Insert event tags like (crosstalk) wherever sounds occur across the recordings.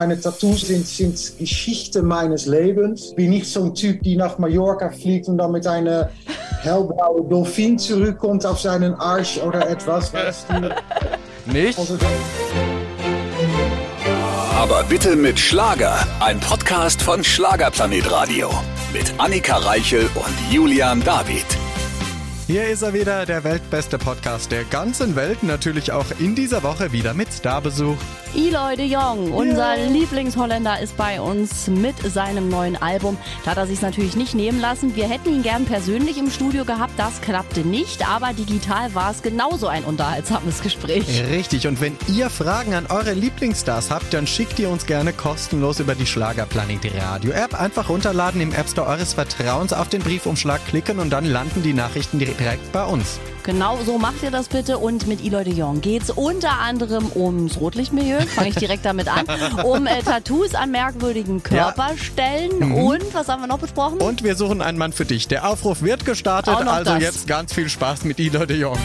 Meine Tattoos sind, sind Geschichte meines Lebens. Ich bin nicht so ein Typ, die nach Mallorca fliegt und dann mit einer hellblauen Dolphin zurückkommt auf seinen Arsch oder etwas. Weißt du? (laughs) Nicht? Also, Aber bitte mit Schlager. Ein Podcast von Schlagerplanet Radio. Mit Annika Reichel und Julian David. Hier ist er wieder, der weltbeste Podcast der ganzen Welt. Natürlich auch in dieser Woche wieder mit Starbesuch. Eloy de Jong, unser Lieblingsholländer, ist bei uns mit seinem neuen Album. Da hat er sich natürlich nicht nehmen lassen. Wir hätten ihn gern persönlich im Studio gehabt, das klappte nicht, aber digital war es genauso ein unterhaltsames Gespräch. Richtig, und wenn ihr Fragen an eure Lieblingsstars habt, dann schickt ihr uns gerne kostenlos über die Schlagerplanet Radio App. Einfach runterladen im App Store eures Vertrauens, auf den Briefumschlag klicken und dann landen die Nachrichten direkt bei uns. Genau so macht ihr das bitte. Und mit Eloy de Jong geht's unter anderem ums Rotlichtmilieu, fange ich direkt damit an, (laughs) um äh, Tattoos an merkwürdigen Körperstellen und was haben wir noch besprochen? Und wir suchen einen Mann für dich. Der Aufruf wird gestartet, also das. jetzt ganz viel Spaß mit Eloy de Jong.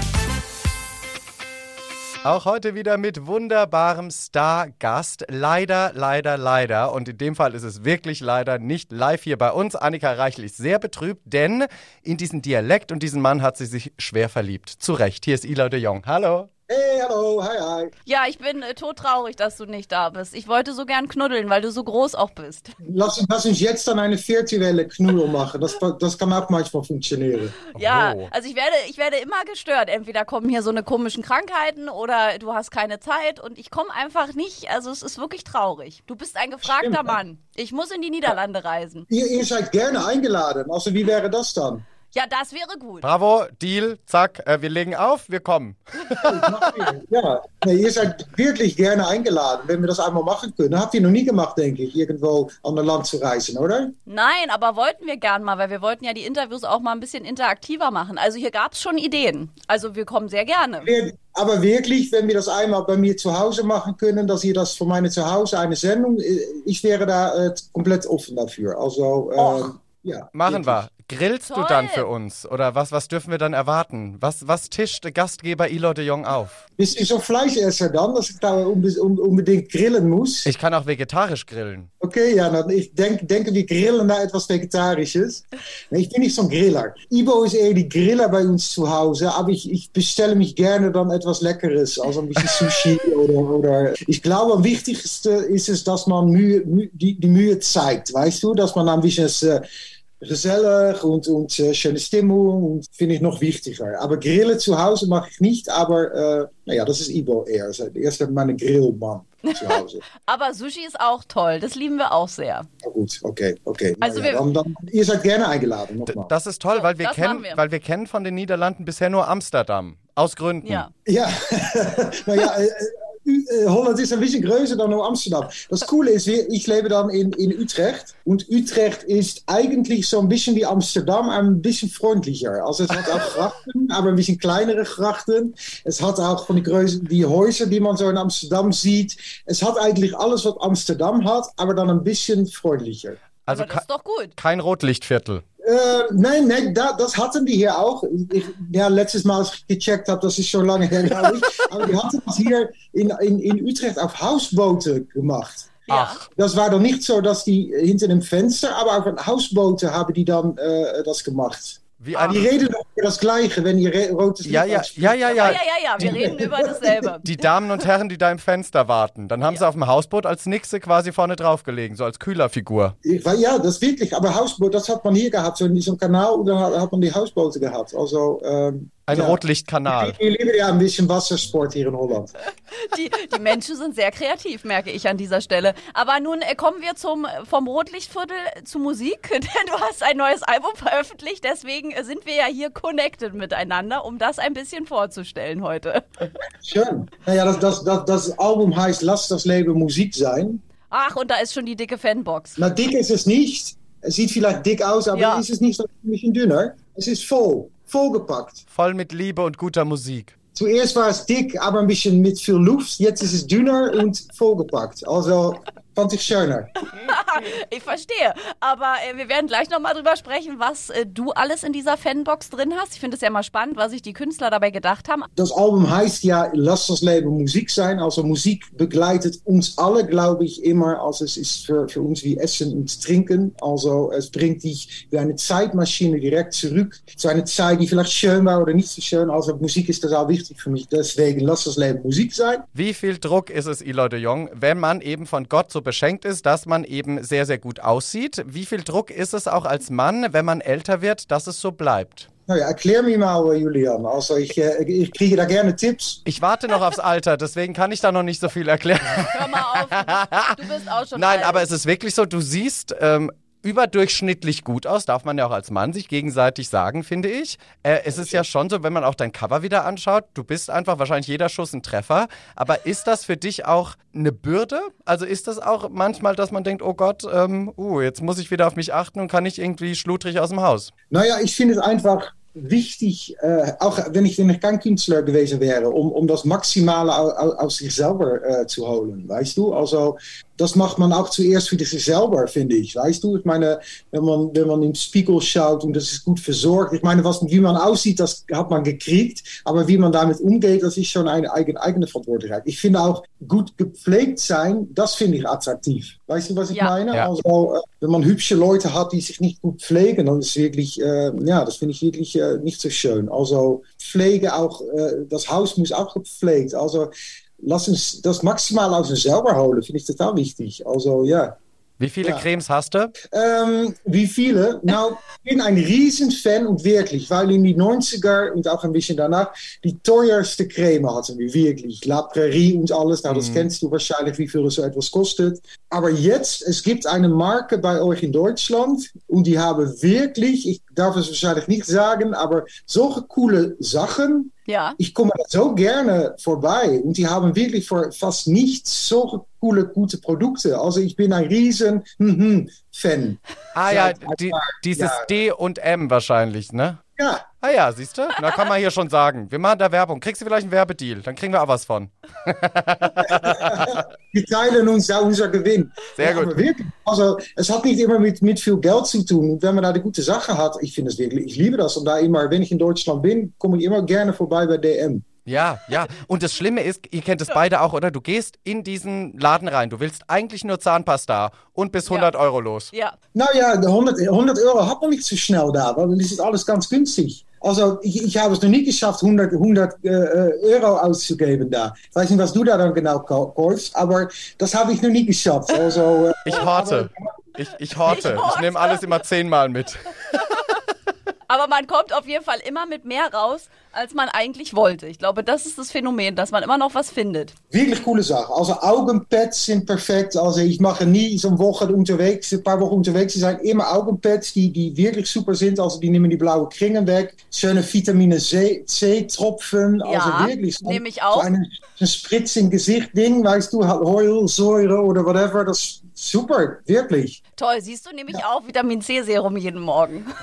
Auch heute wieder mit wunderbarem Stargast. Leider, leider, leider. Und in dem Fall ist es wirklich leider nicht live hier bei uns. Annika Reichel ist sehr betrübt, denn in diesen Dialekt und diesen Mann hat sie sich schwer verliebt. Zu Recht. Hier ist Eloy de Jong. Hallo. Hey, hallo, hi, hi. Ja, ich bin äh, todtraurig, dass du nicht da bist. Ich wollte so gern knuddeln, weil du so groß auch bist. Lass, lass uns jetzt dann eine virtuelle Knuddel machen. Das, das kann auch manchmal funktionieren. Ja, Oh. also ich werde, ich werde immer gestört. Entweder kommen hier so eine komischen Krankheiten oder du hast keine Zeit und ich komme einfach nicht. Also es ist wirklich traurig. Du bist ein gefragter Stimmt. Mann. Ich muss in die Niederlande reisen. Ihr, ihr seid gerne eingeladen. Also wie wäre das dann? Ja, das wäre gut. Bravo, Deal, zack, äh, wir legen auf, wir kommen. Ja, nee, ihr seid wirklich gerne eingeladen, wenn wir das einmal machen können. Habt ihr noch nie gemacht, denke ich, irgendwo an der Land zu reisen, oder? Nein, aber wollten wir gern mal, weil wir wollten ja die Interviews auch mal ein bisschen interaktiver machen. Also hier gab es schon Ideen. Also wir kommen sehr gerne. Wir- Aber wirklich, wenn wir das einmal bei mir zu Hause machen können, dass ihr das von meinem Zuhause eine Sendung, äh, ich wäre da äh, komplett offen dafür. Also, ähm, ja. Machen wir. Grillst du Toll. dann für uns? Oder was, was dürfen wir dann erwarten? Was, was tischt Gastgeber Eloy de Jong auf? Bist du so Fleischesser dann, dass ich da unbe un unbedingt grillen muss? Ich kann auch vegetarisch grillen. Okay, ja, dann ich denk, denke, wir grillen da etwas Vegetarisches. Ich bin nicht so ein Griller. Ibo ist eher die Griller bei uns zu Hause, aber ich, ich bestelle mich gerne dann etwas Leckeres, also ein bisschen Sushi (laughs) oder, oder. Ich glaube, am wichtigsten ist es, dass man Mühe, Mühe, die, die Mühe zeigt, weißt du, dass man ein bisschen äh, gezellig und, und äh, schöne Stimmung und finde ich noch wichtiger. Aber Grillen zu Hause mache ich nicht, aber äh, naja, das ist Ibo eher. Also, Er ist mein Grillmann zu Hause. (laughs) Aber Sushi ist auch toll. Das lieben wir auch sehr. Ja, gut, okay, okay. Also Na ja, wir- dann, dann, ihr seid gerne eingeladen, nochmal. Das ist toll, So, weil, wir das kennen, wir. weil wir kennen von den Niederlanden bisher nur Amsterdam. Aus Gründen. Ja. Ja, (laughs) naja, äh, äh, Holland ist ein bisschen größer dann nur Amsterdam. Das Coole ist, ich lebe dann in, in Utrecht und Utrecht ist eigentlich so ein bisschen wie Amsterdam, ein bisschen freundlicher. Also es hat auch (laughs) Grachten, aber ein bisschen kleinere Grachten. Es hat auch von die, Größe, die Häuser, die man so in Amsterdam sieht. Es hat eigentlich alles, was Amsterdam hat, aber dann ein bisschen freundlicher. Also Aber das ist doch gut. kein Rotlichtviertel. Äh, nein, nein, da, das hatten die hier auch. Ich, ja, letztes Mal, (laughs) als ich gecheckt habe, das ist schon lange her, glaube ich. Aber die hatten das hier in, in, in Utrecht auf Hausbooten gemacht. Ja. Ach, Das war dann nicht so, dass die hinter dem Fenster, aber auf ein Hausbooten haben die dann äh, das gemacht. Wie Die ein, reden doch über das Gleiche, wenn ihr rotes ja, Licht ja, ja, ja, Ja, ja. ja, ja, ja. Wir reden über dasselbe. (laughs) Die Damen und Herren, die da im Fenster warten. Dann haben sie auf dem Hausboot als Nixe quasi vorne draufgelegen, so als Kühlerfigur. Ich, war- ja, das wirklich. Aber Hausboot, das hat man hier gehabt, so in diesem Kanal, und dann hat, hat man die Hausbooten gehabt. Also, ähm, Ein ja. Rotlichtkanal. Wir lieben ja ein bisschen Wassersport hier in Holland. (laughs) Die, die Menschen sind sehr kreativ, merke ich an dieser Stelle. Aber nun äh, kommen wir zum, vom Rotlichtviertel zu Musik, (laughs) denn du hast ein neues Album veröffentlicht. Deswegen äh, sind wir ja hier connected miteinander, um das ein bisschen vorzustellen heute. Schön. Naja, das, das, das, das Album heißt Lass das Leben Musik sein. Ach, und da ist schon die dicke Fanbox. Na, dick ist es nicht. Es sieht vielleicht dick aus, aber Ja. ist es nicht so ein bisschen dünner. Es ist voll, vollgepackt. Voll mit Liebe und guter Musik. Zuerst war es dick, aber ein bisschen mit viel Luft. Jetzt ist es dünner und vollgepackt. Also fand ich schöner. ich verstehe. Aber äh, wir werden gleich nochmal drüber sprechen, was äh, du alles in dieser Fanbox drin hast. Ich finde es ja immer spannend, was sich die Künstler dabei gedacht haben. Das Album heißt ja Lass das Leben Musik sein. Also Musik begleitet uns alle, glaube ich, immer. Also es ist für, für uns wie Essen und Trinken. Also es bringt dich wie eine Zeitmaschine direkt zurück zu einer Zeit, die vielleicht schön war oder nicht so schön. Also Musik ist total wichtig für mich. Deswegen lass das Leben Musik sein. Wie viel Druck ist es, Eloy de Jong, wenn man eben von Gott so beschenkt ist, dass man eben sehr, sehr gut aussieht? Wie viel Druck ist es auch als Mann, wenn man älter wird, dass es so bleibt? Nou ja, erklär mir mal, Julian. Also ich, äh, ich kriege da gerne Tipps. Ich warte noch aufs Alter, deswegen kann ich da noch nicht so viel erklären. Hör mal auf, du bist, du bist auch schon Nein, alt. aber es ist wirklich so, du siehst ähm, überdurchschnittlich gut aus, darf man ja auch als Mann sich gegenseitig sagen, finde ich. Äh, es ist ja schon so, wenn man auch dein Cover wieder anschaut, du bist einfach wahrscheinlich jeder Schuss ein Treffer. Aber ist das für dich auch eine Bürde? Also ist das auch manchmal, dass man denkt, oh Gott, ähm, uh, jetzt muss ich wieder auf mich achten und kann nicht irgendwie schludrig aus dem Haus? Naja, ich finde es einfach wichtig, äh, auch wenn ich, kein Künstler gewesen wäre, um, um das Maximale au- au- aus sich selber äh, zu holen, weißt du? Also das macht man auch zuerst für sich selber, finde ich, weißt du? Ich meine, wenn man, wenn man im Spiegel schaut und das ist gut versorgt, ich meine, was, wie man aussieht, das hat man gekriegt, aber wie man damit umgeht, das ist schon eine eigene, eigene Verantwortlichkeit. Ich finde auch, gut gepflegt sein, das finde ich attraktiv. Weißt du, was ich Ja. meine? Ja. Also, äh, wenn man hübsche Leute hat, die sich nicht gut pflegen, dann ist wirklich, äh, ja, das finde ich wirklich äh, nicht so schön. Also Pflege auch, äh, das Haus muss auch gepflegt. Also lass uns das maximal aus uns selber holen, finde ich total wichtig. Also ja. Wie viele Ja. Cremes hast du? Ähm, wie viele? Nou, ich bin ein Riesenfan und wirklich, weil in die 90er und auch ein bisschen danach die teuerste Creme hatten wir wirklich. La Prairie und alles, nou, das kennst du wahrscheinlich, wie viel so etwas kostet. Aber jetzt, es gibt eine Marke bei euch in Deutschland und die haben wirklich, ich darf es wahrscheinlich nicht sagen, aber solche coole Sachen. Ja. Ich komme da so gerne vorbei und die haben wirklich für fast nichts solche coole, gute Produkte. Also ich bin ein riesen mhm, Fan. Ah ja, die, dieses Jahren. D und M wahrscheinlich, ne? Ja, Ah ja, siehst du? Da kann man hier schon sagen. Wir machen da Werbung. Kriegst du vielleicht einen Werbedeal? Dann kriegen wir auch was von. (laughs) wir teilen uns da unser Gewinn. Sehr ja, gut. Wirklich, also es hat nicht immer mit, mit viel Geld zu tun. Wenn man da eine gute Sache hat, ich finde es wirklich, ich liebe das. Und da immer, wenn ich in Deutschland bin, komme ich immer gerne vorbei bei DM. Ja, ja. Und das Schlimme ist, ihr kennt es beide auch, oder? Du gehst in diesen Laden rein. Du willst eigentlich nur Zahnpasta und bis 100 Euro los. Ja. Ja, de 100, 100 Euro hat man nicht so schnell da, weil dann ist es alles ganz günstig. Also ich, ich habe es noch nie geschafft, 100, 100 äh, Euro auszugeben da. Ich weiß nicht, was du da dann genau kau- kaufst, aber das habe ich noch nie geschafft. Also, äh, Ich horte. Ich, ich horte. Ich horte. Ich nehme alles immer zehnmal mit. (laughs) Aber man kommt auf jeden Fall immer mit mehr raus, als man eigentlich wollte. Ich glaube, das ist das Phänomen, dass man immer noch was findet. Wirklich coole Sache. Also Augenpads sind perfekt. Also ich mache nie so eine Woche unterwegs, ein paar Wochen unterwegs zu sein. Immer Augenpads, die, die wirklich super sind. Also die nehmen die blaue Kringen weg. Schöne Vitamine C, C-Tropfen. Ja, also wirklich. So, nehme ich auch. So ein, so ein Spritz im Gesicht Ding, weißt du, Heulsäure oder whatever. Das super, wirklich. Toll, siehst du nämlich auch Vitamin C Serum jeden Morgen. (laughs)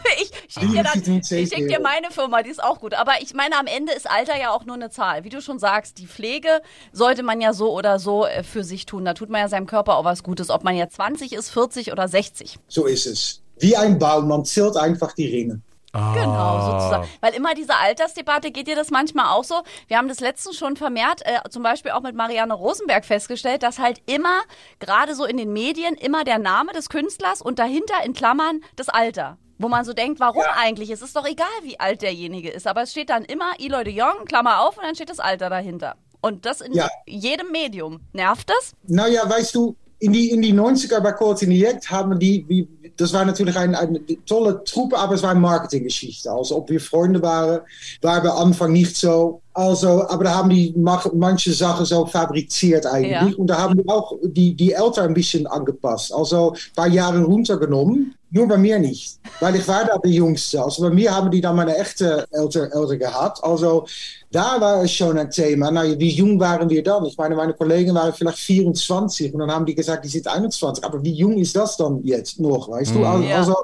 Ich schicke dir, dann- ich schick dir meine Firma, die ist auch gut. Aber ich meine, am Ende ist Alter ja auch nur eine Zahl. Wie du schon sagst, die Pflege sollte man ja so oder so äh, für sich tun. Da tut man ja seinem Körper auch was Gutes, ob man jetzt 20 ist, 40 oder 60. So ist es. Wie ein Baum, man zählt einfach die Ringe. Genau, sozusagen. Weil immer diese Altersdebatte, geht dir das manchmal auch so? Wir haben das letztens schon vermehrt, äh, zum Beispiel auch mit Marianne Rosenberg festgestellt, dass halt immer, gerade so in den Medien, immer der Name des Künstlers und dahinter in Klammern das Alter. Wo man so denkt, warum eigentlich? Es ist doch egal, wie alt derjenige ist. Aber es steht dann immer Eloy de Jong, Klammer auf, und dann steht das Alter dahinter. Und das in Ja. jedem Medium. Nervt das? Nou ja, weißt du, in die, in die 90er bei Court Inject haben die, wie, das war natürlich eine, eine tolle Truppe, aber es war eine Marketinggeschichte. Also ob wir Freunde waren, war am Anfang nicht so. Also, aber da haben die manche Sachen so fabriziert eigentlich. Ja. Und da haben die auch die, die Eltern ein bisschen angepasst. Also ein paar Jahre runtergenommen. Nur bei mir nicht. Weil ich war da der Jüngste. Also bei mir haben die dann meine echte Eltern, Eltern gehabt. Also da war es schon ein Thema. Nou, wie jung waren wir dann? Ich meine, meine Kollegen waren vielleicht 24 und dann haben die gesagt, die sind 21. Aber wie jung ist das dann jetzt noch, weißt du? Also, Ja. also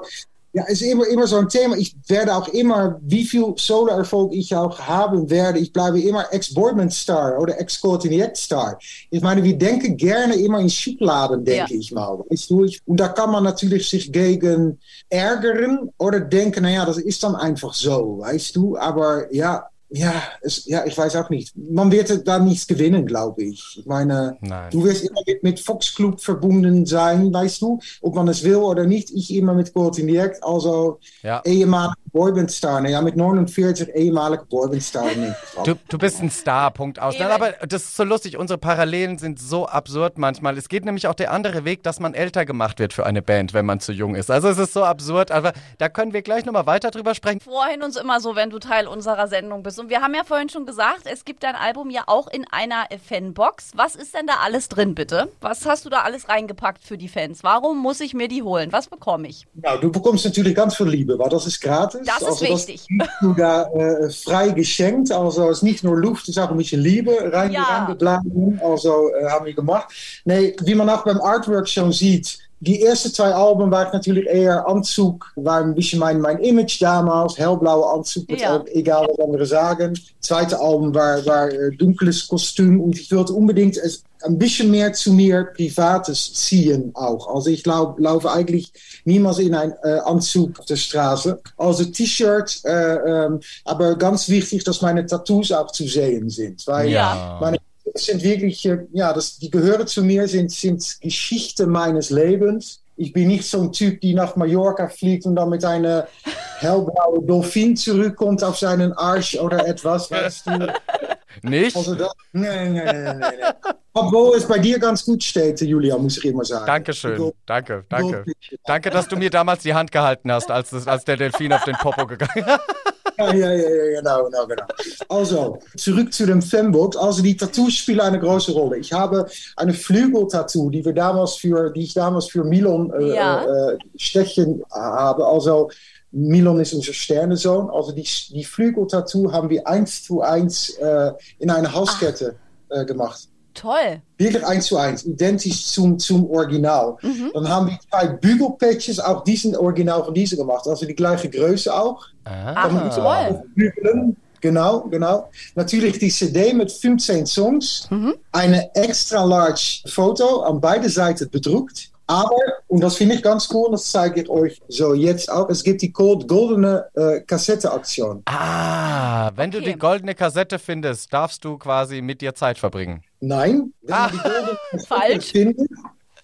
Ja, ist immer, immer so ein Thema. Ich werde auch immer, wie viel Solo-Erfolg ich auch haben werde, ich bleibe immer Ex-Boyband-Star oder Ex-Coordinate-Star. Ich meine, wir denken gerne immer in Schubladen, denke Ja. ich mal. Weißt du? Und da kann man natürlich sich gegen ärgern oder denken, naja, das ist dann einfach so, weißt du. Aber ja, ja, es, ja, ich weiß auch nicht. Man wird da nichts gewinnen, glaube ich. Ich meine, Nein. du wirst immer mit, mit Fox Club verbunden sein, weißt du, ob man es will oder nicht. Ich immer mit koordiniert, also Ja. ehemalige Boybandstar. Ja, mit 49 ehemalige Boybandstar. Du, du bist ein Star, Punkt aus. Nein, aber das ist so lustig, unsere Parallelen sind so absurd manchmal. Es geht nämlich auch der andere Weg, dass man älter gemacht wird für eine Band, wenn man zu jung ist. Also es ist so absurd, aber da können wir gleich nochmal weiter drüber sprechen. Vorhin uns immer so, wenn du Teil unserer Sendung bist. Und wir haben ja vorhin schon gesagt, es gibt dein Album ja auch in einer Fanbox. Was ist denn da alles drin, bitte? Was hast du da alles reingepackt für die Fans? Warum muss ich mir die holen? Was bekomme ich? Nou, du bekommst natürlich ganz viel Liebe, weil das ist gratis. Das ist also, wichtig. Das du da äh, frei geschenkt. Also es ist nicht nur Luft, es ist auch ein bisschen Liebe rein, Ja. reingeblasen. Also äh, haben wir gemacht. Nee, wie man auch beim Artwork schon sieht, die ersten zwei Alben waren natürlich eher Anzug, war ein bisschen mein, mein Image damals, hellblauwe Anzug, mit Ja. egal was andere sagen. Zweite Album war, war äh, dunkles Kostüm und ich wollte unbedingt es ein bisschen mehr zu mir Privates ziehen auch. Also ich glaub, laufe eigentlich niemals in ein äh, Anzug auf der Straße. Also T-Shirt, äh, ähm, aber ganz wichtig, dass meine Tattoos auch zu sehen sind. Weil Ja. meine sind wirklich, äh, ja, das, die gehören zu mir, sind, sind Geschichte meines Lebens. Ich bin nicht so ein Typ, die nach Mallorca fliegt und dann mit einer (laughs) hellblaue Dolphin zurückkommt auf seinen Arsch oder etwas. Weißt du? Nicht? Also das, nee, nee, nee, nee, nee. Obwohl es bei dir ganz gut steht, Julia, muss ich immer sagen. Dankeschön. Gold- Danke, danke. Goldfisch. Danke, dass du mir damals die Hand gehalten hast, als, das, als der Delfin auf den Popo gegangen ist. Ja, ja, ja, genau, genau, genau. Also, zurück zu dem Fembox. Also, die Tattoos spielen eine große Rolle. Ich habe eine Flügeltattoo, die wir damals für, die ich damals für Milan äh, Ja. äh, Stechen habe. Also, Milan ist unser Sternensohn. Also, die, die Flügeltattoo haben wir eins zu eins äh, in eine Hauskette äh, gemacht. Toll. Wirklich eins zu eins, identisch zum, zum Original. Dann haben wir zwei Bügelpatches, auch die sind original von diese gemacht. Also die gleiche Größe auch. Muss toll. Genau, genau. Natürlich die CD mit 15 Songs. Eine extra large Foto an beide Seiten bedruckt. Aber, und das finde ich ganz cool, das zeige ich euch so jetzt auch, es gibt die Gold- goldene äh, Kassette-Aktion. Ah, wenn du Okay. die goldene Kassette findest, darfst du quasi mit dir Zeit verbringen. Nein, wenn Ah. die goldene (laughs) Kassette Falsch. findet,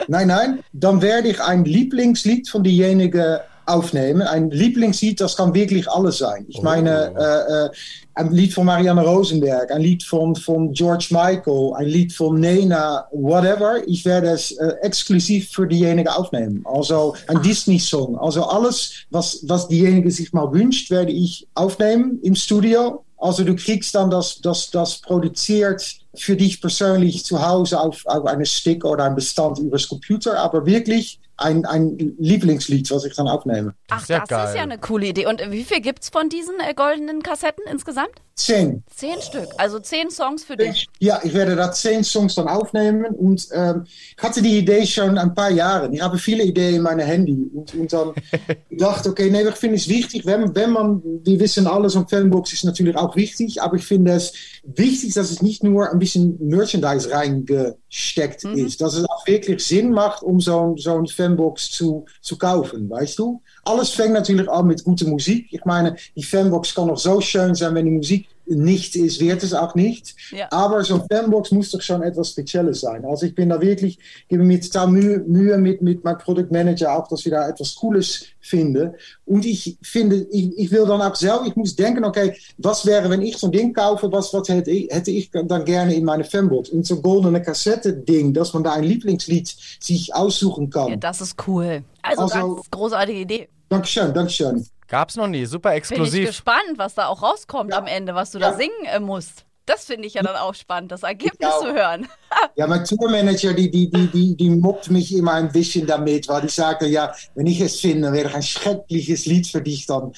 nein, nein, dann werde ich ein Lieblingslied von diejenige aufnehmen. Ein Lieblingslied, das kann wirklich alles sein. Ich meine, äh, äh, ein Lied von Marianne Rosenberg, ein Lied von, von George Michael, ein Lied von Nena, whatever. Ich werde es äh, exklusiv für diejenige aufnehmen. Also ein Disney-Song. Also alles, was, was diejenige sich mal wünscht, werde ich aufnehmen im Studio. Also du kriegst dann das, das, das produziert für dich persönlich zu Hause auf, auf eine Stick oder ein Bestand übers Computer, aber wirklich ein, ein Lieblingslied, was ich dann aufnehme. Ach, ist ja das geil. ist ja eine coole Idee. Und wie viel gibt's von diesen äh, goldenen Kassetten insgesamt? Zehn. Zehn Stück. Also zehn Songs für dich. Ja, ich werde da zehn Songs dann aufnehmen und ähm, ich hatte die Idee schon ein paar Jahre. Ich habe viele Ideen in meinem Handy und, und dann (laughs) gedacht, okay, nee, ich finde es wichtig, wenn, wenn man, wir wissen alles, und Fanbox ist natürlich auch wichtig, aber ich finde es wichtig, dass es nicht nur ein bisschen Merchandise reingesteckt ist, dass es auch wirklich Sinn macht, um zo'n zo'n Fanbox zu, zu kaufen, weißt du? Alles fängt natürlich an mit guter Musik. Ich meine, die Fanbox kann noch so schön sein, wenn die Musik nicht ist, wird es auch nicht. Ja. Aber so ein Fanbox muss doch schon etwas Spezielles sein. Also ich bin da wirklich, gebe mir total Mühe, Mühe mit, mit meinem Produktmanager auch, dass wir da etwas Cooles finden. Und ich finde, ich, ich will dann auch selber, ich muss denken, okay, was wäre, wenn ich so ein Ding kaufe, was, was hätte, ich, hätte ich dann gerne in meine Fanbox? Und so goldene Kassette-Ding, dass man da ein Lieblingslied sich aussuchen kann. Ja, das ist cool. Also, Also- ganz großartige Idee. Dankeschön, Dankeschön. Gab's noch nie, super Bin ich exklusiv. gespannt, was da auch rauskommt am Ende, was du da Ja. singen äh, musst. Das finde ich ja dann auch spannend, das Ergebnis Ja. zu hören. (laughs) Ja, mein Tourmanager, die, die, die, die, die mobbt mich immer ein bisschen damit, weil die sagte, ja, wenn ich es finde, dann wäre ein schreckliches Lied für dich dann.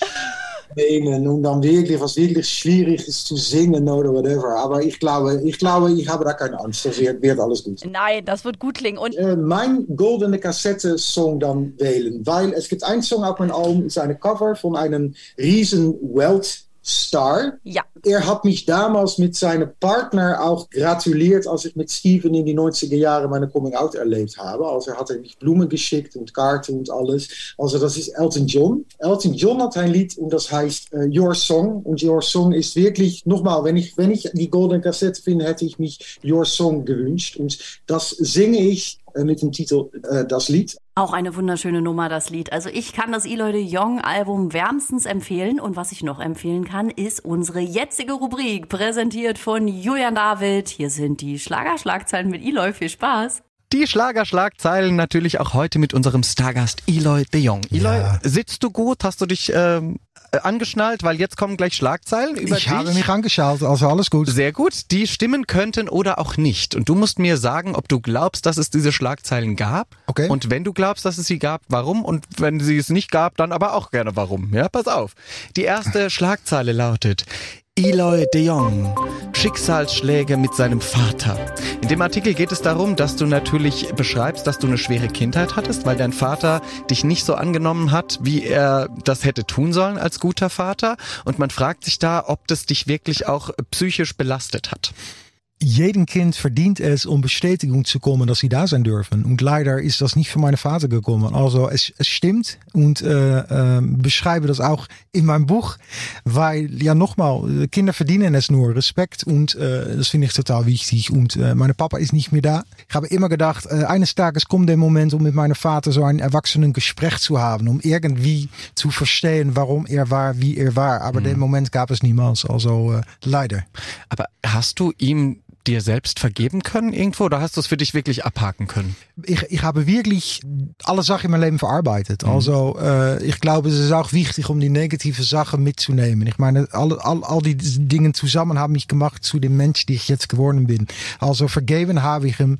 Nehmen und dann wirklich was wirklich schwierig ist zu singen oder whatever. Aber ich glaube, ich glaube, ich habe da keine Angst. Das wird, alles gut. Nein, das wird gut klingen. Und äh, mein goldene Kassette-Song dann wählen, weil es gibt einen Song auf meinem Album, ist eine Cover von einem riesen Welt Star. Ja. Er hat mich damals mit seinem Partner auch gratuliert, als ich mit Steven in die 90er Jahre meine Coming-out erlebt habe. Also er hat er mich Blumen geschickt und Karten und alles. Also das ist Elton John. Elton John hat ein Lied und das heißt uh, Your Song. Und Your Song ist wirklich, nochmal, wenn ich, wenn ich die Golden Kassette finde, hätte ich mich Your Song gewünscht. Und das singe ich mit dem Titel äh, Das Lied. Auch eine wunderschöne Nummer, das Lied. Also ich kann das Eloy de Jong Album wärmstens empfehlen. Und was ich noch empfehlen kann, ist unsere jetzige Rubrik, präsentiert von Julian David. Hier sind die Schlagerschlagzeilen mit Eloy. Viel Spaß. Die Schlagerschlagzeilen natürlich auch heute mit unserem Stargast Eloy de Jong. Eloy, Ja. sitzt du gut? Hast du dich ähm, äh, angeschnallt? Weil jetzt kommen gleich Schlagzeilen über Ich dich. habe mich angeschaut, also alles gut. Sehr gut, die stimmen könnten oder auch nicht. Und du musst mir sagen, ob du glaubst, dass es diese Schlagzeilen gab. Okay. Und wenn du glaubst, dass es sie gab, warum? Und wenn sie es nicht gab, dann aber auch gerne warum. Ja, pass auf. Die erste Schlagzeile lautet. Eloy de Jong. Schicksalsschläge mit seinem Vater. In dem Artikel geht es darum, dass du natürlich beschreibst, dass du eine schwere Kindheit hattest, weil dein Vater dich nicht so angenommen hat, wie er das hätte tun sollen als guter Vater. Und man fragt sich da, ob das dich wirklich auch psychisch belastet hat. Jeden Kind verdient es, um Bestätigung zu kommen, dass sie da sein dürfen. Und leider ist das nicht von meinem Vater gekommen. Also es, es stimmt und äh, äh, beschreibe das auch in meinem Buch, weil ja nochmal, Kinder verdienen es nur Respekt und äh, das finde ich total wichtig. Und äh, meine Papa ist nicht mehr da. Ich habe immer gedacht, äh, eines Tages kommt der Moment, um mit meinem Vater so ein erwachsenen Gespräch zu haben, um irgendwie zu verstehen, warum er war, wie er war. Aber den Moment gab es niemals. Also äh, leider. Aber hast du ihm dir selbst vergeben können irgendwo oder hast du es für dich wirklich abhaken können? ich, ich habe wirklich alle Sachen in mijn leven verarbeitet. Also, äh, ich glaube, es ist auch wichtig, um die negative Sachen mitzunehmen. Ich meine, all, all, all die Dinge zusammen haben mich gemacht zu dem Mensch, die ich jetzt geworden bin. Also, vergeben habe ich ihm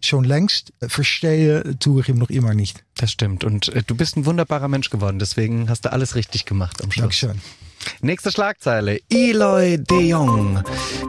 schon längst. Verstehe tue ich ihm noch immer nicht. Das stimmt. Und äh, du bist ein wunderbarer Mensch geworden. Deswegen hast du alles richtig gemacht am Schluss. Dankeschön. Nächste Schlagzeile. Eloy de Jong.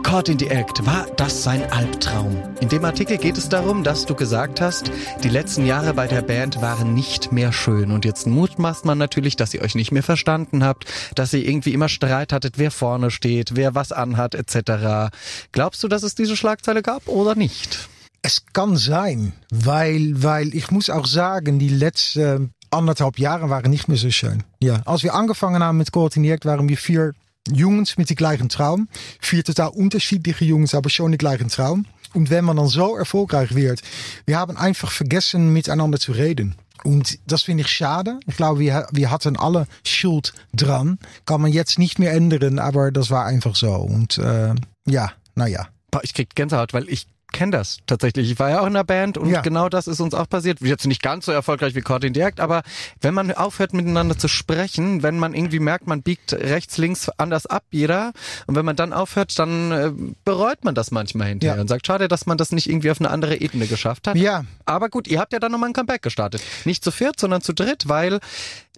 Caught in the Act. War das sein Albtraum? In dem Artikel geht es darum, dass du gesagt hast, die letzten Jahre bei der Band waren nicht mehr schön. Und jetzt mutmaßt man natürlich, dass ihr euch nicht mehr verstanden habt, dass ihr irgendwie immer Streit hattet, wer vorne steht, wer was anhat, etc. Glaubst du, dass es diese Schlagzeile gab oder nicht? Es kann sein, weil, weil ich muss auch sagen, die letzten anderthalb Jahre waren nicht mehr so schön. Ja, als wir angefangen haben mit Koordiniert, waren wir vier Jungs mit dem gleichen Traum. Vier total unterschiedliche Jungs, aber schon den gleichen Traum. Und wenn man dann so erfolgreich wird, wir haben einfach vergessen, miteinander zu reden. Und das finde ich schade. Ich glaube, wir, wir hatten alle Schuld dran. Kann man jetzt nicht mehr ändern, aber das war einfach so. Und äh, ja, naja. Ich krieg Gänsehaut, weil ich kenne das tatsächlich. Ich war ja auch in der Band und Ja. genau das ist uns auch passiert. Jetzt nicht ganz so erfolgreich wie Caught in the Act, aber wenn man aufhört miteinander zu sprechen, wenn man irgendwie merkt, man biegt rechts, links anders ab, jeder, und wenn man dann aufhört, dann äh, bereut man das manchmal hinterher Ja. und sagt, schade, dass man das nicht irgendwie auf eine andere Ebene geschafft hat. Ja. Aber gut, ihr habt ja dann nochmal ein Comeback gestartet. Nicht zu viert, sondern zu dritt, weil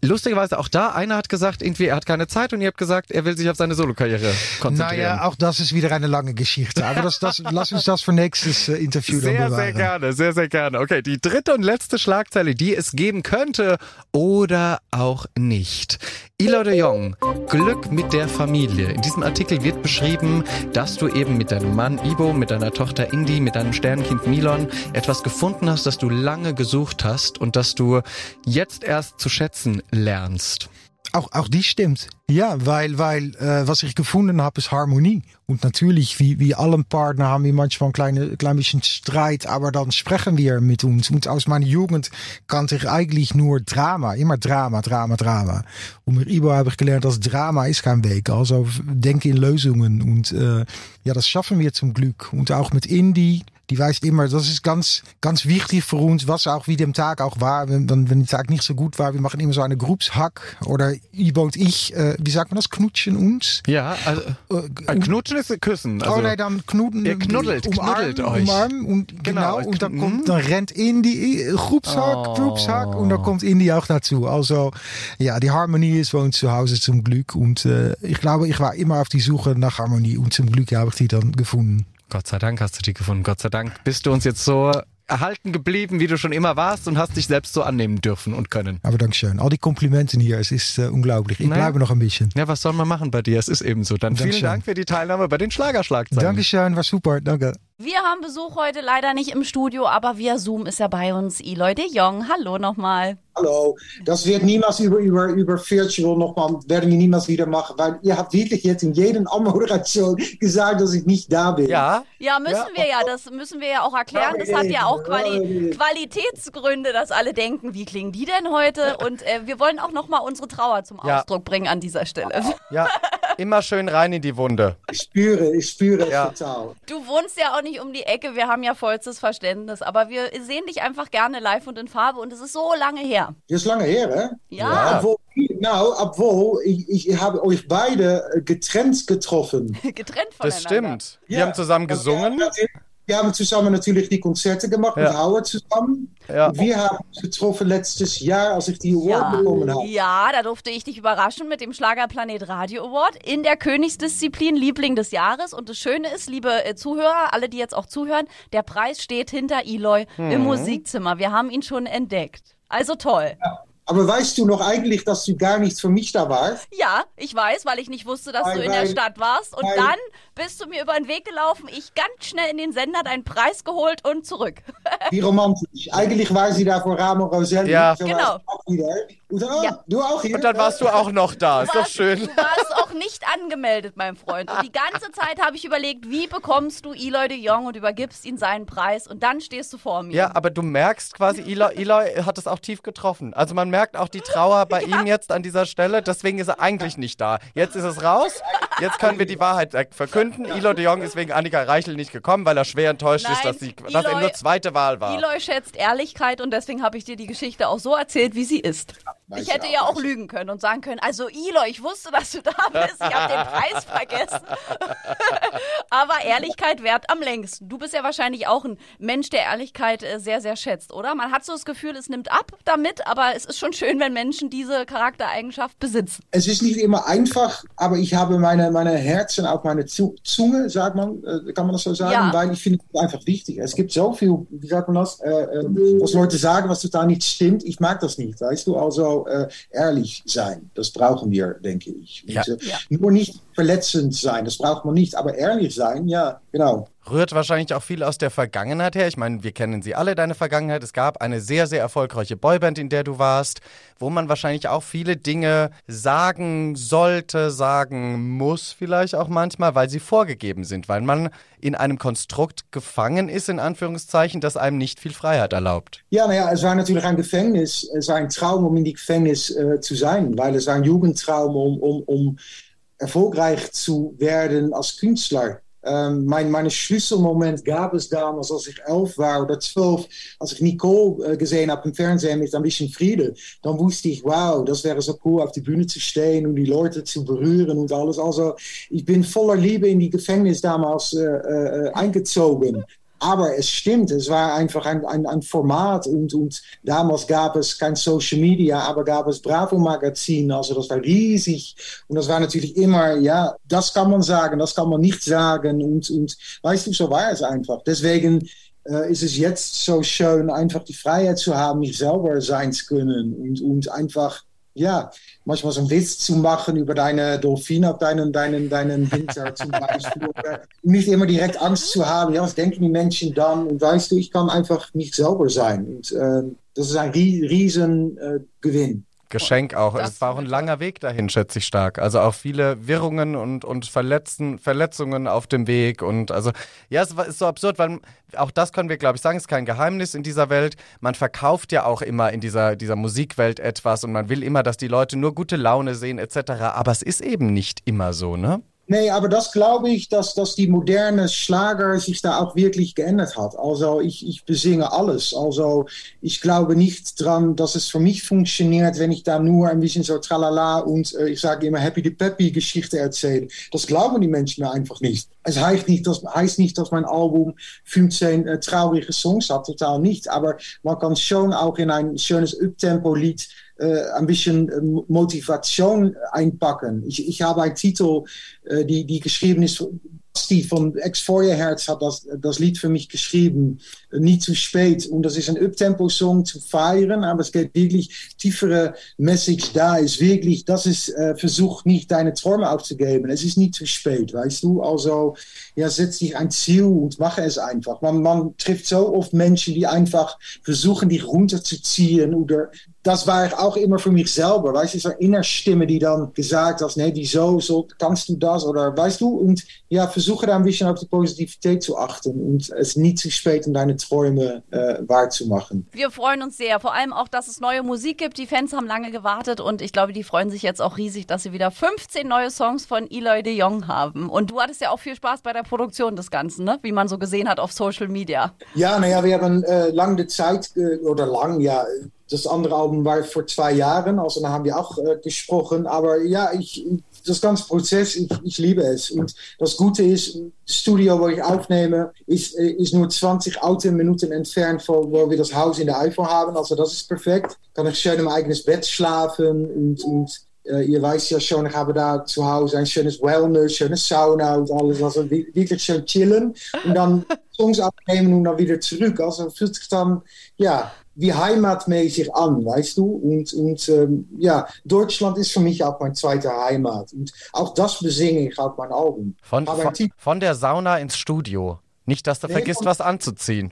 lustigerweise auch da, einer hat gesagt, irgendwie, er hat keine Zeit und ihr habt gesagt, er will sich auf seine Solokarriere konzentrieren. Naja, auch das ist wieder eine lange Geschichte. Aber das, das, (laughs) lass uns das für nächstes äh, Interview dann Sehr, bewahren. sehr gerne, sehr, sehr gerne. Okay, die dritte und letzte Schlagzeile, die es geben könnte oder auch nicht. Ilo de Jong, Glück mit der Familie. In diesem Artikel wird beschrieben, dass du eben mit deinem Mann Ibo, mit deiner Tochter Indy, mit deinem Sternkind Milon etwas gefunden hast, das du lange gesucht hast und das du jetzt erst zu schätzen lernst. Auch, auch die stimmt. Ja, weil, weil äh, was ich gefunden habe, ist Harmonie. Und natürlich, wie, wie allen Partner, haben wir manchmal ein kleine, klein bisschen Streit, aber dann sprechen wir mit uns. Und aus meiner Jugend kannte ich eigentlich nur Drama. Immer Drama, Drama, Drama. Und mit Ibo habe ich gelernt, dass Drama ist kein Weg. Also denke in Lösungen. Und äh, ja, das schaffen wir zum Glück. Und auch mit Indie. Die weiß immer, das ist ganz, ganz wichtig für uns, was auch wie dem Tag auch war. Wenn, wenn, der Tag nicht so gut war, wir machen immer so eine Groupshack oder Ibo und ich, äh, wie sagt man das, knutschen uns. Ja, also ein Knutschen ist Küssen. Also, oh nein, dann knuten. Ihr knuddelt, umarmen, knuddelt euch. Umarmen und Genau, genau, und dann kommt, dann rennt Indy, äh, Groupshack, Oh. Groupshack und dann kommt Indy auch dazu. Also ja, die Harmonie ist bei uns zu Hause zum Glück und äh, ich glaube, ich war immer auf die Suche nach Harmonie und zum Glück habe ich die dann gefunden. Gott sei Dank hast du die gefunden. Gott sei Dank bist du uns jetzt so erhalten geblieben, wie du schon immer warst und hast dich selbst so annehmen dürfen und können. Aber Dankeschön. All die Komplimenten hier, es ist äh, unglaublich. Ich Naja. bleibe noch ein bisschen. Ja, was soll man machen bei dir? Es ist eben so. Dann vielen Dankeschön. Dank für die Teilnahme bei den Schlagerschlagzeilen. Dankeschön, war super. Danke. Wir haben Besuch heute leider nicht im Studio, aber via Zoom ist er bei uns. Eloy de Jong, hallo nochmal. Hallo, das wird niemals über, über, über Virtual nochmal, werden wir niemals wieder machen, weil ihr habt wirklich jetzt in jeder Anmoderation (laughs) gesagt, dass ich nicht da bin. Ja, Ja, müssen Ja. wir ja, das müssen wir ja auch erklären. Das hat ja auch Quali Qualitätsgründe, dass alle denken, wie klingen die denn heute? Und äh, wir wollen auch nochmal unsere Trauer zum Ja. Ausdruck bringen an dieser Stelle. (laughs) ja. Immer schön rein in die Wunde. Ich spüre, ich spüre Ja. es total. Du wohnst ja auch nicht um die Ecke, wir haben ja vollstes Verständnis, aber wir sehen dich einfach gerne live und in Farbe und es ist so lange her. Das ist lange her, hè? Ja, Obwohl, nou, obwohl, ich, ich habe euch beide äh, getrennt getroffen. (laughs) getrennt voneinander. Das stimmt. Wir Ja. haben zusammen gesungen. Wir haben zusammen natürlich die Konzerte gemacht Ja. mit Howard zusammen. Ja. Wir haben uns getroffen letztes Jahr, als ich die Award Ja. bekommen habe. ja, da durfte ich dich überraschen mit dem Schlagerplanet Radio Award in der Königsdisziplin Liebling des Jahres. Und das Schöne ist, liebe äh, Zuhörer, alle, die jetzt auch zuhören, der Preis steht hinter Eloy Mhm. im Musikzimmer. Wir haben ihn schon entdeckt. Also toll. Aber weißt du noch eigentlich, dass du gar nicht für mich da warst? Ja, ich weiß, weil ich nicht wusste, dass Weil- du in der weil- Stadt warst. Und weil- dann bist du mir über den Weg gelaufen. Ich ganz schnell in den Sender deinen Preis geholt und zurück. Wie romantisch. Eigentlich war sie da vor Ramon Roselli. Ja. So Genau. ich auch wieder. Und dann, oh, Ja. du auch hier? Und dann warst du auch noch da. Ist doch warst, schön. Du warst auch nicht angemeldet, mein Freund. Und die ganze Zeit habe ich überlegt, wie bekommst du Eloy de Jong und übergibst ihm seinen Preis. Und dann stehst du vor mir. Ja, aber du merkst quasi, Eloy, Eloy hat es auch tief getroffen. Also man merkt auch die Trauer bei ihm jetzt an dieser Stelle. Deswegen ist er eigentlich nicht da. Jetzt ist es raus. Jetzt können wir die Wahrheit verkünden. Eloy de Jong ist wegen Annika Reichel nicht gekommen, weil er schwer enttäuscht Nein, ist, dass, sie, dass er Eloy- nur zweite Wahl war. Eloy schätzt Ehrlichkeit und deswegen habe ich dir die Geschichte auch so erzählt, wie sie ist. Weiß Ich hätte ja auch, auch lügen können und sagen können, also Eloy, ich wusste, dass du da bist, ich habe den Preis vergessen. (laughs) Aber Ehrlichkeit währt am längsten. Du bist ja wahrscheinlich auch ein Mensch, der Ehrlichkeit äh, sehr, sehr schätzt, oder? Man hat so das Gefühl, es nimmt ab damit, aber es ist schon schön, wenn Menschen diese Charaktereigenschaft besitzen. Es ist nicht immer einfach, aber ich habe meine, meine Herzen auf meine Zu- Zunge, sagt man, äh, kann man das so sagen, Ja. weil ich finde es einfach wichtig. Es gibt so viel, wie sagt man das, äh, äh, was Leute sagen, was total nicht stimmt. Ich mag das nicht, weißt du? Also äh, ehrlich sein, das brauchen wir, denke ich. Ja. Und, äh, Ja. Nur nicht verletzend sein, das braucht man nicht, aber ehrlich sein, ja, genau. Rührt wahrscheinlich auch viel aus der Vergangenheit her. Ich meine, wir kennen sie alle, deine Vergangenheit. Es gab eine sehr, sehr erfolgreiche Boyband, in der du warst, wo man wahrscheinlich auch viele Dinge sagen sollte, sagen muss vielleicht auch manchmal, weil sie vorgegeben sind, weil man in einem Konstrukt gefangen ist, in Anführungszeichen, das einem nicht viel Freiheit erlaubt. Ja, naja, es war natürlich ein Gefängnis. Es war ein Traum, um in die Gefängnis äh, zu sein, weil es war ein Jugendtraum, um, um, um erfolgreich zu werden als Künstler. Ähm, mein, mein Schlüsselmoment gab es damals, als ich elf war oder zwölf, als ich Nicole äh, gesehen habe im Fernsehen mit ein bisschen Friede. Dann wusste ich, wow, das wäre so cool, auf die Bühne zu stehen und die Leute zu berühren und alles. Also ich bin voller Liebe in die Gefängnis damals äh, äh, eingezogen. Aber es stimmt, es war einfach ein, ein, ein Format und, und damals gab es kein Social Media, aber gab es Bravo Magazin, also das war riesig und das war natürlich immer, ja, das kann man sagen, das kann man nicht sagen und, und weißt du, so war es einfach. Deswegen äh, ist es jetzt so schön, einfach die Freiheit zu haben, mich selber sein zu können und, und einfach, ja, manchmal so einen Witz zu machen über deine Delfine auf deinen, deinen, deinen Winter zum Beispiel. Oder nicht immer direkt Angst zu haben, ja, was denken die Menschen dann? Und weißt du, ich kann einfach nicht selber sein. Und äh, das ist ein rie riesen äh. Geschenk auch. Das Es war auch ein langer Weg dahin, schätze ich stark. Also auch viele Wirrungen und, und Verletzen, Verletzungen auf dem Weg. Und also, ja, es ist so absurd, weil auch das können wir, glaube ich, sagen, ist kein Geheimnis in dieser Welt. Man verkauft ja auch immer in dieser, dieser Musikwelt etwas und man will immer, dass die Leute nur gute Laune sehen, etc. Aber es ist eben nicht immer so, ne? Nee, aber das glaube ich, dass, dass die moderne Schlager sich da auch wirklich geändert hat. Also ich, ich besinge alles. Also ich glaube nicht dran, dass es für mich funktioniert, wenn ich da nur ein bisschen so tralala und äh, ich sage immer Happy the Peppy Geschichte erzähle. Das glauben die Menschen einfach nicht. Es heißt nicht, dass, heißt nicht, dass mein Album 15 äh, traurige Songs hat, total nicht. Aber man kann schon auch in ein schönes Uptempo-Lied äh, ein bisschen äh, Motivation einpacken. Ich, ich habe einen Titel, äh, die, die geschrieben ist, Steve von Ex Feuerherz hat das, das Lied für mich geschrieben, Nie zu spät. Und das ist ein Uptempo-Song zu feiern, aber es geht wirklich tiefere Message da. Ist wirklich, das ist äh, Versuch nicht deine Träume aufzugeben. Es ist nie zu spät, weißt du? Also, ja, setz dich ein Ziel und mache es einfach. Man, man trifft so oft Menschen, die einfach versuchen, dich runterzuziehen oder das war ich auch immer für mich selber. Weißt du, so Innerstimme, die dann gesagt hat, nee, die so, so kannst du das oder weißt du? Und ja, versuche da ein bisschen auf die Positivität zu achten und es nie zu spät, um deine Träume äh, wahrzumachen. Wir freuen uns sehr, vor allem auch, dass es neue Musik gibt. Die Fans haben lange gewartet und ich glaube, die freuen sich jetzt auch riesig, dass sie wieder 15 neue Songs von Eloy de Jong haben. Und du hattest ja auch viel Spaß bei der Produktion des Ganzen, ne? wie man so gesehen hat auf Social Media. Ja, naja, wir haben äh, lange Zeit, äh, oder lang, ja, das andere Album war vor zwei Jahren, also da haben wir auch äh, gesprochen. Aber ja, ich, das ganze Prozess, ich, ich liebe es. Und das Gute ist, das Studio, wo ich aufnehme, ist, äh, ist nur 20 Autominuten entfernt von wo wir das Haus in der Eifel haben. Also das ist perfekt. Kann ich schön im eigenes Bett schlafen und, und äh, ihr weiß ja schon, ich habe da zu Hause ein schönes Wellness, schönes Sauna und alles. Also wirklich schön chillen und dann (laughs) Songs aufnehmen und dann wieder zurück. Also fühlt sich dann, ja, wie heimatmäßig an, weißt du? Und, und ähm, ja, Deutschland ist für mich auch meine zweite Heimat. Und auch das besinge ich auf mein Album. Von, von, von, der Sauna ins Studio. Nicht, dass du nee, vergisst, was anzuziehen.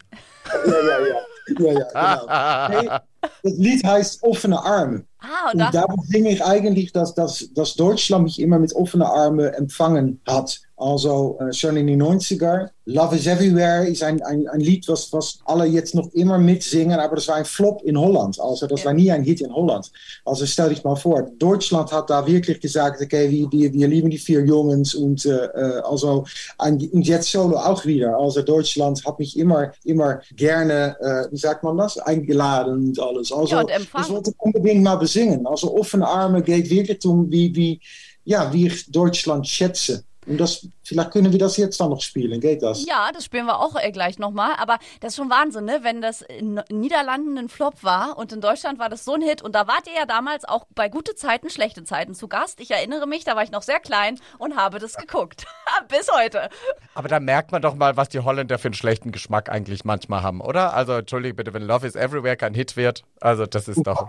Ja, ja, ja. ja, ja genau. (laughs) hey, das Lied heißt Offene Arme. Ah, und, und da singe ich eigentlich, dass, dass, dass Deutschland mich immer mit offenen Armen empfangen hat. Also äh, schon in den 90er. Love is Everywhere ist ein, ein, ein Lied, was, was alle jetzt noch immer mitsingen, aber das war ein Flop in Holland. Also das war nie ein Hit in Holland. Also stell dich mal vor, Deutschland hat da wirklich gesagt, okay, wir, wir, wir lieben die vier Jungs und äh, also und jetzt Solo auch wieder. Also Deutschland hat mich immer, immer gerne, äh, wie sagt man das, eingeladen und alles. Also ja, und das wollte ich unbedingt mal besingen. Also offene Arme geht wirklich um, wie, wie, ja, wie ich Deutschland schätze. Und das, vielleicht können wir das jetzt dann noch spielen, geht das? Ja, das spielen wir auch äh, gleich nochmal. Aber das ist schon Wahnsinn, ne? Wenn das in Niederlanden ein Flop war und in Deutschland war das so ein Hit. Und da wart ihr ja damals auch bei gute Zeiten, schlechte Zeiten zu Gast. Ich erinnere mich, da war ich noch sehr klein und habe das geguckt. (laughs) Bis heute. Aber da merkt man doch mal, was die Holländer für einen schlechten Geschmack eigentlich manchmal haben, oder? Also, entschuldige bitte, wenn Love is Everywhere kein Hit wird. Also, das ist doch.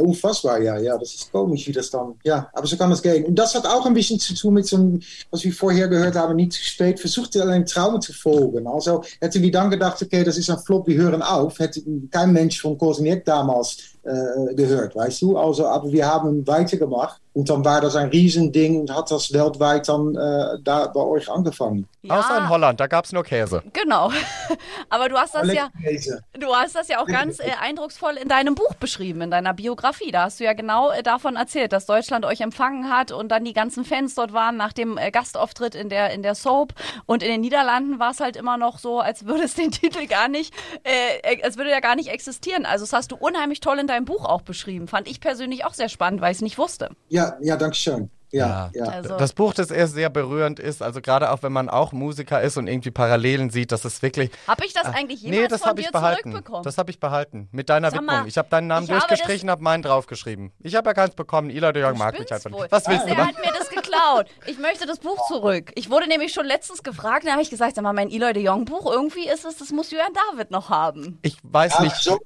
Unfassbar, ja, ja. Das ist komisch, wie das dann. Ja, aber so kann das gehen. Und das hat auch ein bisschen zu tun mit so einem was wir vorher gehört haben, nicht zu spät, versucht alleen Traum zu folgen. Also hätten wir dann gedacht, okay, das ist ein Flop, wir hören auf, hätte kein Mensch von Kosniak damals äh, gehört, weißt du? Also, aber wir haben weitergemacht und dann war das ein Riesending und hat das weltweit dann äh, da bei euch angefangen. Ja. Außer in Holland, da gab es nur Käse. Genau. (laughs) Aber du hast das ja, du hast das ja auch ganz äh, eindrucksvoll in deinem Buch beschrieben, in deiner Biografie. Da hast du ja genau äh, davon erzählt, dass Deutschland euch empfangen hat und dann die ganzen Fans dort waren nach dem äh, Gastauftritt in der in der Soap. Und in den Niederlanden war es halt immer noch so, als würde es den (laughs) Titel gar nicht, äh, äh, als würde er gar nicht existieren. Also das hast du unheimlich toll in deinem Buch auch beschrieben. Fand ich persönlich auch sehr spannend, weil ich es nicht wusste. Ja, ja, danke schön. Ja, ja. Also. Das Buch, das erst sehr berührend ist, also gerade auch wenn man auch Musiker ist und irgendwie Parallelen sieht, das ist wirklich. Habe ich das ah, eigentlich jemals nee, das von dir ich behalten. zurückbekommen? Das habe ich behalten. Mit deiner Sag Widmung. ich habe deinen Namen durchgestrichen, habe meinen draufgeschrieben. Ich habe ja keins bekommen. Ila de Jong mag mich einfach nicht. Was willst du? Er hat mir das geklaut. Ich möchte das Buch zurück. Ich wurde nämlich schon letztens gefragt, da habe ich gesagt, sag mal, mein Eloy de Jong Buch, irgendwie ist es, das muss Jörn David noch haben. Ich weiß ja, nicht. So,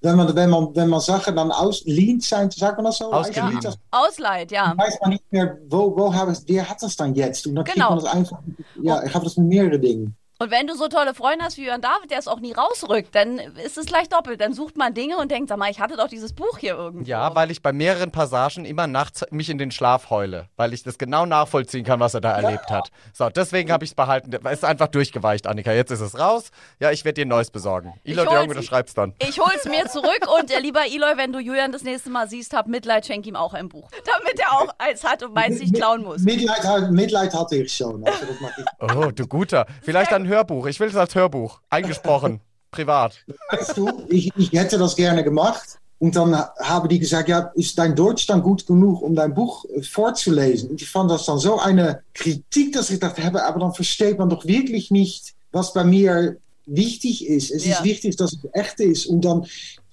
wenn man, wenn man, wenn man Sachen dann auslehnt sein, sagt man das so? Ausgeliehen. Ja. Ausleiht, ja. Weiß man nicht mehr, wo, wo habe wer hat das dann jetzt? Und dann genau. kriegt man das einfach, ja, ich habe das mit mehreren Dingen. Und wenn du so tolle Freunde hast wie Jörn David, der es auch nie rausrückt, dann ist es gleich doppelt. Dann sucht man Dinge und denkt, sag mal, ich hatte doch dieses Buch hier irgendwo. Ja, weil ich bei mehreren Passagen immer nachts mich in den Schlaf heule, weil ich das genau nachvollziehen kann, was er da erlebt hat. So, deswegen habe ich es behalten. Es ist einfach durchgeweicht, Annika. Jetzt ist es raus. Ja, ich werde dir ein neues besorgen. Jong, du schreibst dann. Ich hol's mir zurück und äh, lieber Eloy, wenn du Julian das nächste Mal siehst, hab Mitleid, schenk ihm auch ein Buch. Damit er auch eins hat und meins nicht klauen muss. Mitleid, hat- Mitleid hatte ich schon. Also das mache ich. Oh, du guter. Vielleicht ein Hörbuch. Ich will es als Hörbuch. Eingesprochen. (laughs) Privat. Weißt du, ich, ich hätte das gerne gemacht. Und dann haben die gesagt, ja, ist dein Deutsch dann gut genug, um dein Buch äh, vorzulesen? Und ich fand das dann so eine Kritik, dass ich dachte, aber dann versteht man doch wirklich nicht, was bei mir wichtig ist. Es Ja. ist wichtig, dass es echt ist. Und dann,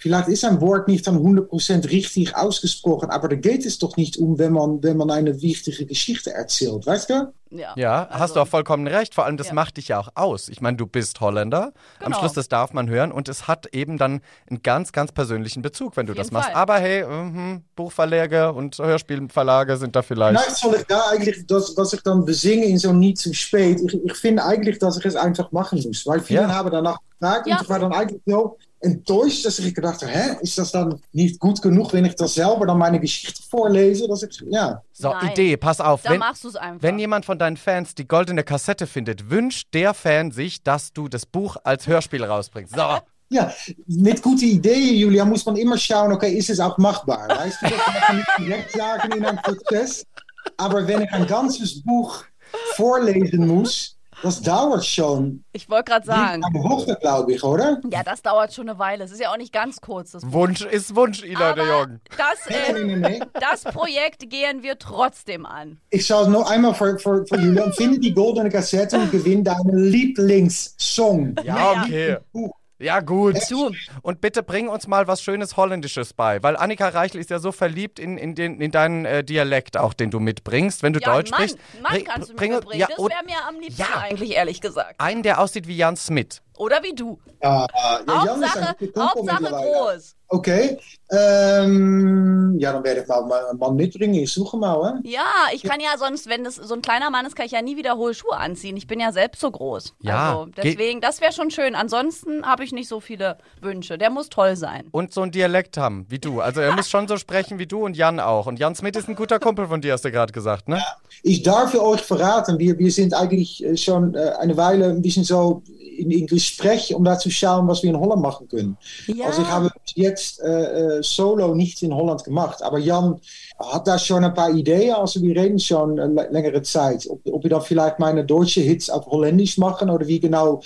vielleicht ist ein Wort nicht dann 100% richtig ausgesprochen, aber da geht es doch nicht um, wenn man, wenn man eine wichtige Geschichte erzählt, weißt du? Ja, Ja, hast Also- du auch vollkommen recht. Vor allem, das Ja. macht dich ja auch aus. Ich meine, du bist Holländer. Am Genau. Schluss, das darf man hören. Und es hat eben dann einen ganz, ganz persönlichen Bezug, wenn du das machst. Fall. Aber hey, mhm, Buchverlage und Hörspielverlage sind da vielleicht. Vielleicht soll ich da eigentlich, dass, dass ich dann besinge in so niet zu spät. Ich, ich finde eigentlich, dass ich es einfach machen muss. Weil viele Ja. haben danach gefragt Ja. und ich war dann eigentlich so enttäuscht, dass ich gedacht habe, hä, ist das dann nicht gut genug, wenn ich das selber dann meine Geschichte vorlese? Dass ich, ja. So, Nein. Idee, pass auf. Da Wenn, machst du es einfach. wenn jemand von deinen Fans die goldene Kassette findet, wünscht der Fan sich, dass du das Buch als Hörspiel rausbringst. So. Ja, mit gute Ideeën, Julia, muss man immer schauen, okay, ist es auch machbar? Weißt du, das kann man nicht direkt sagen in einem Prozess. Aber wenn ich ein ganzes Buch vorlesen muss, das dauert schon ich wollte gerade sagen, eine Woche, glaube ich, oder? ja, das dauert schon eine Weile. Es ist ja auch nicht ganz kurz. Das, Wunsch ist Wunsch, de aber Jong. das, Nee, äh, nee, nee, nee. das Projekt gehen wir trotzdem an. Ich zal het nog einmal voor, voor, voor jullie. Vind die goldene cassette und gewinn deinen Lieblingssong. Ja, okay. Buch. Ja, gut. Du. Und bitte bring uns mal was schönes Holländisches bei, weil Annika Reichel ist ja so verliebt in, in, den, in deinen äh, Dialekt auch, den du mitbringst, wenn du Ja, Deutsch Mann, sprichst. Mann Bring- kannst du bring mir uns- bringen. ja, das wäre mir am liebsten Ja. eigentlich, ehrlich gesagt. einen, der aussieht wie Jan Smith. Oder wie du. Ja, ja, Jan is Hauptsache, Hauptsache groß. Oké. Ehm, ja, dan werde ik mal einen Mann mitbringen. Ich suche mal, hè? Ja, ich kann ja sonst, wenn das so ein kleiner Mann ist, kann ich ja nie wieder hohe Schuhe anziehen. Ich bin ja selbst so groß. Ja, Also deswegen, das wäre schon schön. Ansonsten habe ich nicht so viele Wünsche. Der muss toll sein. Und so einen Dialekt haben, wie du. Also er muss schon so sprechen wie du und Jan auch. Und Jan Smith ist ein guter Kumpel von dir, hast du gerade gesagt, ne? Ich darf euch verraten, wir, wir sind eigentlich äh, schon äh, eine Weile ein bisschen so in, in Gespräch, um da zu schauen, was wir in Holland machen können. Ja. Also ich habe bis jetzt äh, äh, solo nichts in Holland gemacht. Aber Jan hat da schon ein paar Ideen. Also wir reden schon lä- längere Zeit. Ob, ob wir dann vielleicht meine deutsche Hits auf Holländisch machen oder wie genau.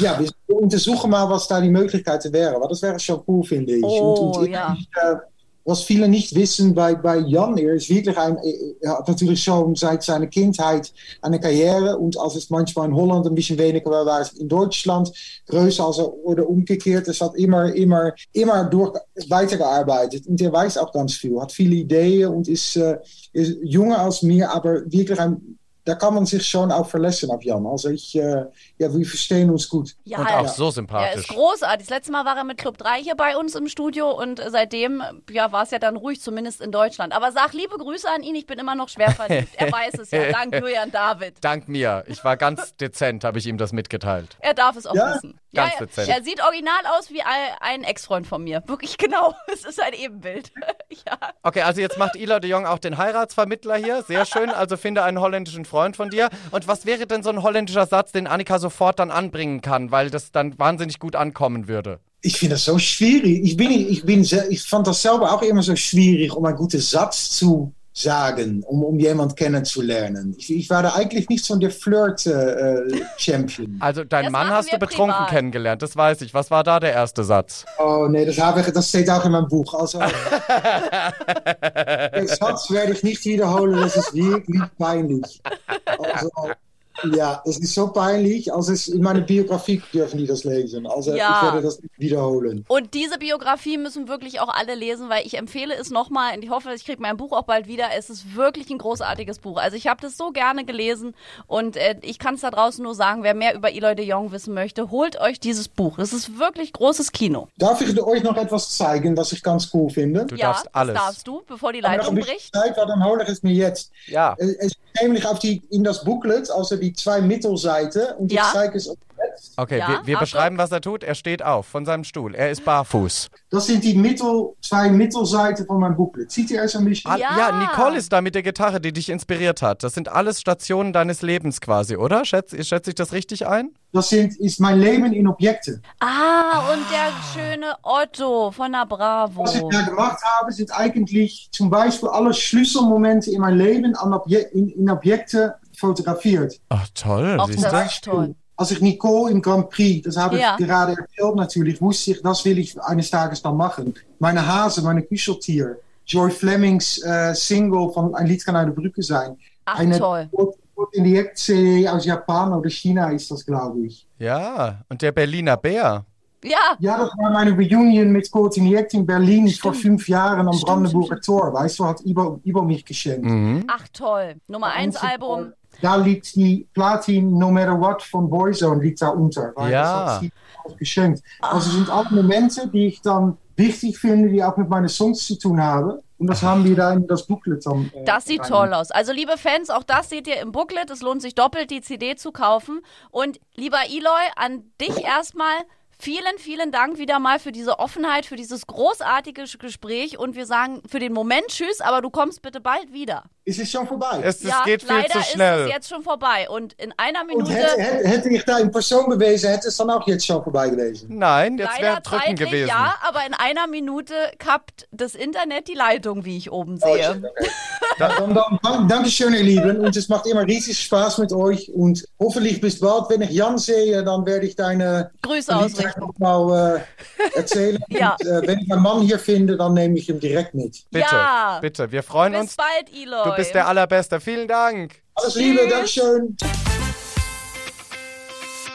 Ja, wir untersuchen mal, was da die Möglichkeiten wären. Aber das wäre schon cool, finde ich. Oh, und, ja. äh, was viele nicht wissen bei, bei Jan, er ist wirklich ein, er hat natürlich schon seit seiner Kindheit eine Karriere und als es manchmal in Holland ein bisschen weniger war, war es in Deutschland größer also, oder umgekehrt. Es hat immer, immer, immer durch weitergearbeitet. Und er weiß auch ganz viel, hat viele Ideen und ist, äh, ist jünger als mir, aber wirklich ein, da kann man sich schon auch verlassen auf Jan. Also ich, äh, ja, wir verstehen uns gut. Ja, und ja. auch so Er ist sympathisch. großartig. Das letzte Mal war er mit Club 3 hier bei uns im Studio und seitdem ja, war es ja dann ruhig, zumindest in Deutschland. Aber sag liebe Grüße an ihn, ich bin immer noch schwer (laughs) verliebt. er weiß es ja, dank Julian David. Dank mir. Ich war ganz dezent, habe ich ihm das mitgeteilt. Er darf es auch Ja, wissen. ganz ja, dezent. er sieht original aus wie ein- ein Ex-Freund von mir. Wirklich genau. (laughs) Es ist ein Ebenbild. (laughs) ja. Okay, also jetzt macht Ila de Jong auch den Heiratsvermittler hier. Sehr schön. Also finde einen holländischen Freund von dir. Und was wäre denn so ein holländischer Satz, den Annika sofort dann anbringen kann, weil das dann wahnsinnig gut ankommen würde? Ich finde das so schwierig. Ich, bin, ich, bin, ich fand das selber auch immer so schwierig, um einen guten Satz zu sagen, um, um jemand kennenzulernen. Ich, ich war da eigentlich nicht so der Flirt-Champion. Also deinen Das Mann hast du betrunken privat. kennengelernt, das weiß ich. Was war da der erste Satz? oh nee, das, habe ich, das steht auch in meinem Buch. Also, (laughs) den Satz werde ich nicht wiederholen, das ist wirklich peinlich. Also, ja, das ist so peinlich. Also es, in meiner Biografie dürfen die das lesen. Also Ja. ich werde das nicht wiederholen. Und diese Biografie müssen wirklich auch alle lesen, weil ich empfehle es nochmal und ich hoffe, ich kriege mein Buch auch bald wieder. Es ist wirklich ein großartiges Buch. Also ich habe das so gerne gelesen und äh, ich kann es da draußen nur sagen, wer mehr über Eloy de Jong wissen möchte, holt euch dieses Buch. Es ist wirklich großes Kino. Darf ich euch noch etwas zeigen, was ich ganz cool finde? Du ja, darfst alles. das darfst du, bevor die Leitung bricht. Zeit, weil dann hole ich es mir jetzt. Ja. Es, es nämlich auf die, in das Booklet, also die zwei Mittelseiten, und Ja. ich zeige es euch jetzt. Okay, Ja, wir, wir beschreiben, was er tut. Er steht auf von seinem Stuhl. Er ist barfuß. Das sind die Mittel, zwei Mittelseiten von meinem Booklet. Sieht ihr es ein bisschen? Al- Ja. ja, Nicole ist da mit der Gitarre, die dich inspiriert hat. Das sind alles Stationen deines Lebens quasi, oder? Schätze schätz ich das richtig ein? Das sind, ist mein Leben in Objekten. Ah, und der schöne Otto von der Bravo. Was ich da gemacht habe, sind eigentlich zum Beispiel alle Schlüsselmomente in mein Leben an Obje in, in Objekten fotografiert. Ach, toll. Auch siehst das du? ist toll. Als ich Nicole im Grand Prix, das habe Ja. ich gerade erzählt natürlich, wusste ich, das will ich eines Tages dann machen. Meine Hase, meine Kuscheltier. Joy Flemings äh, Single von Ein Lied kann eine Brücke sein. Ach, eine toll. Indirekt-CD aus Japan oder China ist das, glaube ich. Ja, und der Berliner Bär. Ja, Ja, das war meine Reunion mit Cold Indirect in Berlin vor fünf Jahren am Stimmt, Brandenburger stimmt, Tor. Weißt du, hat Ibo, Ibo mich geschenkt. Mhm. ach toll. Nummer 1 Album. Da liegt die Platin No Matter What von Boyzone liegt da unter. Weil Ja. Das hat sie uns geschenkt. Also sind auch Momente, die ich dann wichtig finde, die auch mit meinen Songs zu tun haben. Und das haben wir da in das Booklet dann. äh, Das sieht rein. toll aus. Also, liebe Fans, auch das seht ihr im Booklet. Es lohnt sich doppelt, die CD zu kaufen. Und lieber Eloy, an dich (laughs) erstmal vielen, vielen Dank wieder mal für diese Offenheit, für dieses großartige Gespräch. Und wir sagen für den Moment Tschüss, aber du kommst bitte bald wieder. Ist es schon vorbei? Es, es ja, geht viel leider zu ist schnell. es jetzt schon vorbei. Und in einer Und Minute. hätte, hätte, hätte ich da in Person gewesen, hätte es dann auch jetzt schon vorbei gewesen. Nein, jetzt wäre drücken gewesen. ja, aber in einer Minute kappt das Internet die Leitung, wie ich oben Oh, sehe. shit, okay. (laughs) dann, dann, dann, Dankeschön, ihr Lieben. Und es macht immer riesig Spaß mit euch. Und hoffentlich bis bald. Wenn ich Jan sehe, dann werde ich deine Grüße ausrichten. Noch mal äh, erzählen. Ja. Und, äh, wenn ich einen Mann hier finde, dann nehme ich ihn direkt mit. Bitte, Ja. bitte. Wir freuen Bis uns. bald, Eloy. Du bist der Allerbeste. Vielen Dank. Alles Liebe, Tschüss. Dankeschön.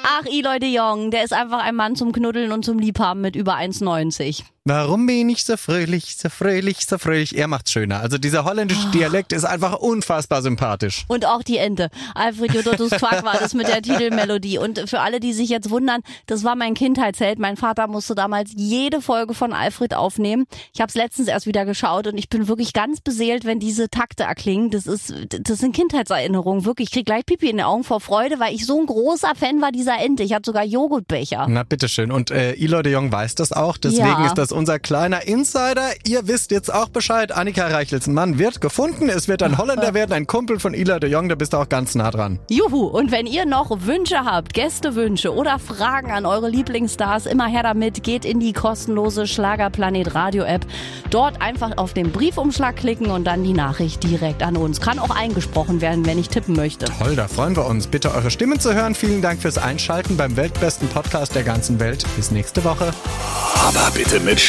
Ach, Eloy de Jong, der ist einfach ein Mann zum Knuddeln und zum Liebhaben mit über 1,90. Warum bin ich so fröhlich, so fröhlich, so fröhlich? Er macht's schöner. Also dieser holländische Ah. Dialekt ist einfach unfassbar sympathisch. Und auch die Ente. Alfred Jodotus Quack war das mit der Titelmelodie. Und für alle, die sich jetzt wundern, das war mein Kindheitsheld. Mein Vater musste damals jede Folge von Alfred aufnehmen. Ich habe es letztens erst wieder geschaut und ich bin wirklich ganz beseelt, wenn diese Takte erklingen. Das ist, das sind Kindheitserinnerungen. Wirklich, ich krieg gleich Pipi in den Augen vor Freude, weil ich so ein großer Fan war dieser Ente. Ich hatte sogar Joghurtbecher. Na bitteschön. Und äh, Eloy de Jong weiß das auch. Deswegen Ja. ist das unser kleiner Insider. Ihr wisst jetzt auch Bescheid. Annika Reichels Mann wird gefunden. Es wird ein Holländer (laughs) werden, ein Kumpel von Eloy de Jong. Da bist du auch ganz nah dran. Juhu, und wenn ihr noch Wünsche habt, Gästewünsche oder Fragen an eure Lieblingsstars, immer her damit, geht in die kostenlose Schlagerplanet Radio App. Dort einfach auf den Briefumschlag klicken und dann die Nachricht direkt an uns. Kann auch eingesprochen werden, wenn ich tippen möchte. Toll, da freuen wir uns. Bitte eure Stimmen zu hören. Vielen Dank fürs Einschalten beim weltbesten Podcast der ganzen Welt. Bis nächste Woche. Aber bitte mit